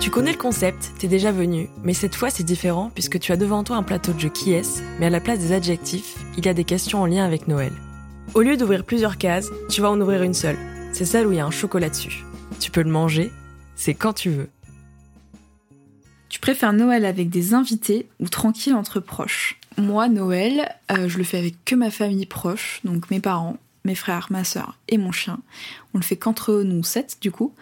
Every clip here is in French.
Tu connais le concept, t'es déjà venu, mais cette fois c'est différent puisque tu as devant toi un plateau de jeu qui est, mais à la place des adjectifs, il y a des questions en lien avec Noël. Au lieu d'ouvrir plusieurs cases, tu vas en ouvrir une seule. C'est celle où il y a un chocolat dessus. Tu peux le manger, c'est quand tu veux. Tu préfères Noël avec des invités ou tranquille entre proches? Moi, Noël, euh, je le fais avec que ma famille proche, donc mes parents, mes frères, ma soeur et mon chien. On le fait qu'entre nous sept, du coup,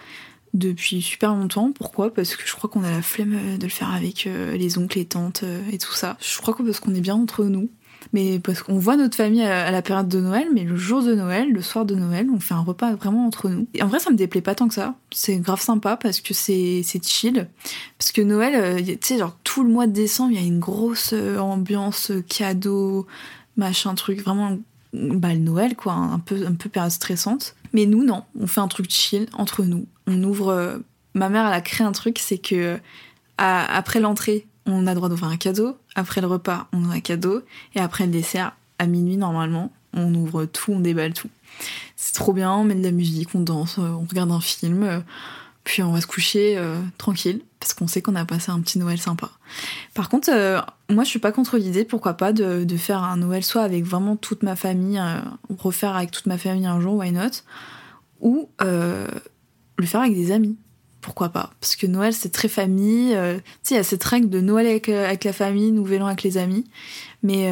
depuis super longtemps. Pourquoi? Parce que je crois qu'on a la flemme de le faire avec euh, les oncles, les tantes euh, et tout ça. Je crois que parce qu'on est bien entre nous. Mais parce qu'on voit notre famille à la période de Noël, mais le jour de Noël, le soir de Noël, on fait un repas vraiment entre nous. Et en vrai, ça me déplaît pas tant que ça. C'est grave sympa parce que c'est chill. Parce que Noël, euh, tu sais, genre tout le mois de décembre, il y a une grosse ambiance cadeau, machin truc, vraiment bah, le Noël, quoi, un peu, un peu période stressante. Mais nous, non, on fait un truc chill entre nous. On ouvre. Euh, ma mère, elle a créé un truc, c'est que après l'entrée, on a droit d'ouvrir un cadeau. Après le repas, on ouvre un cadeau. Et après le dessert, à minuit, normalement, on ouvre tout, on déballe tout. C'est trop bien, on met de la musique, on danse, euh, on regarde un film. Euh, puis on va se coucher tranquille parce qu'on sait qu'on a passé un petit Noël sympa. Par contre, euh, moi je suis pas contre l'idée, pourquoi pas, de, faire un Noël soit avec vraiment toute ma famille, euh, refaire avec toute ma famille un jour, why not, ou euh, le faire avec des amis. Pourquoi pas? Parce que Noël c'est très famille. tu sais, il y a cette règle de Noël avec, la famille, Nouvel An avec les amis. Mais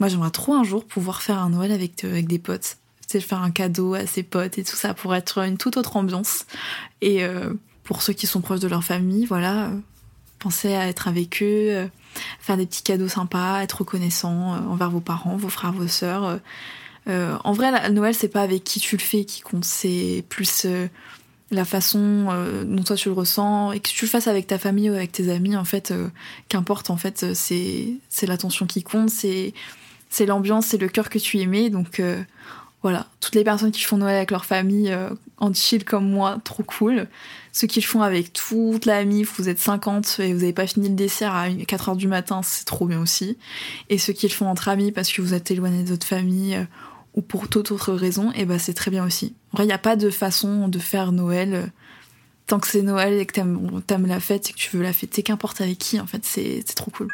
moi j'aimerais trop un jour pouvoir faire un Noël avec, avec des potes. Tu sais, faire un cadeau à ses potes et tout ça pour être une toute autre ambiance. Et pour ceux qui sont proches de leur famille, voilà, euh, pensez à être avec eux, euh, faire des petits cadeaux sympas, être reconnaissant euh, envers vos parents, vos frères, vos sœurs. en vrai, Noël, c'est pas avec qui tu le fais qui compte, c'est plus la façon dont toi tu le ressens et que tu le fasses avec ta famille ou avec tes amis, en fait, qu'importe, en fait, c'est c'est l'attention qui compte, c'est c'est l'ambiance, c'est le cœur que tu aimais, donc voilà, toutes les personnes qui font Noël avec leur famille euh, en chill comme moi, trop cool. Ceux qui le font avec toute la mif, vous êtes 50 et vous n'avez pas fini le dessert à 4h du matin, c'est trop bien aussi. Et ceux qui le font entre amis parce que vous êtes éloigné de votre famille euh, ou pour toute autre raison, et eh ben c'est très bien aussi. En vrai, il n'y a pas de façon de faire Noël. Euh, tant que c'est Noël et que t'aimes, t'aimes la fête et que tu veux la fêter, qu'importe avec qui, en fait, c'est trop cool.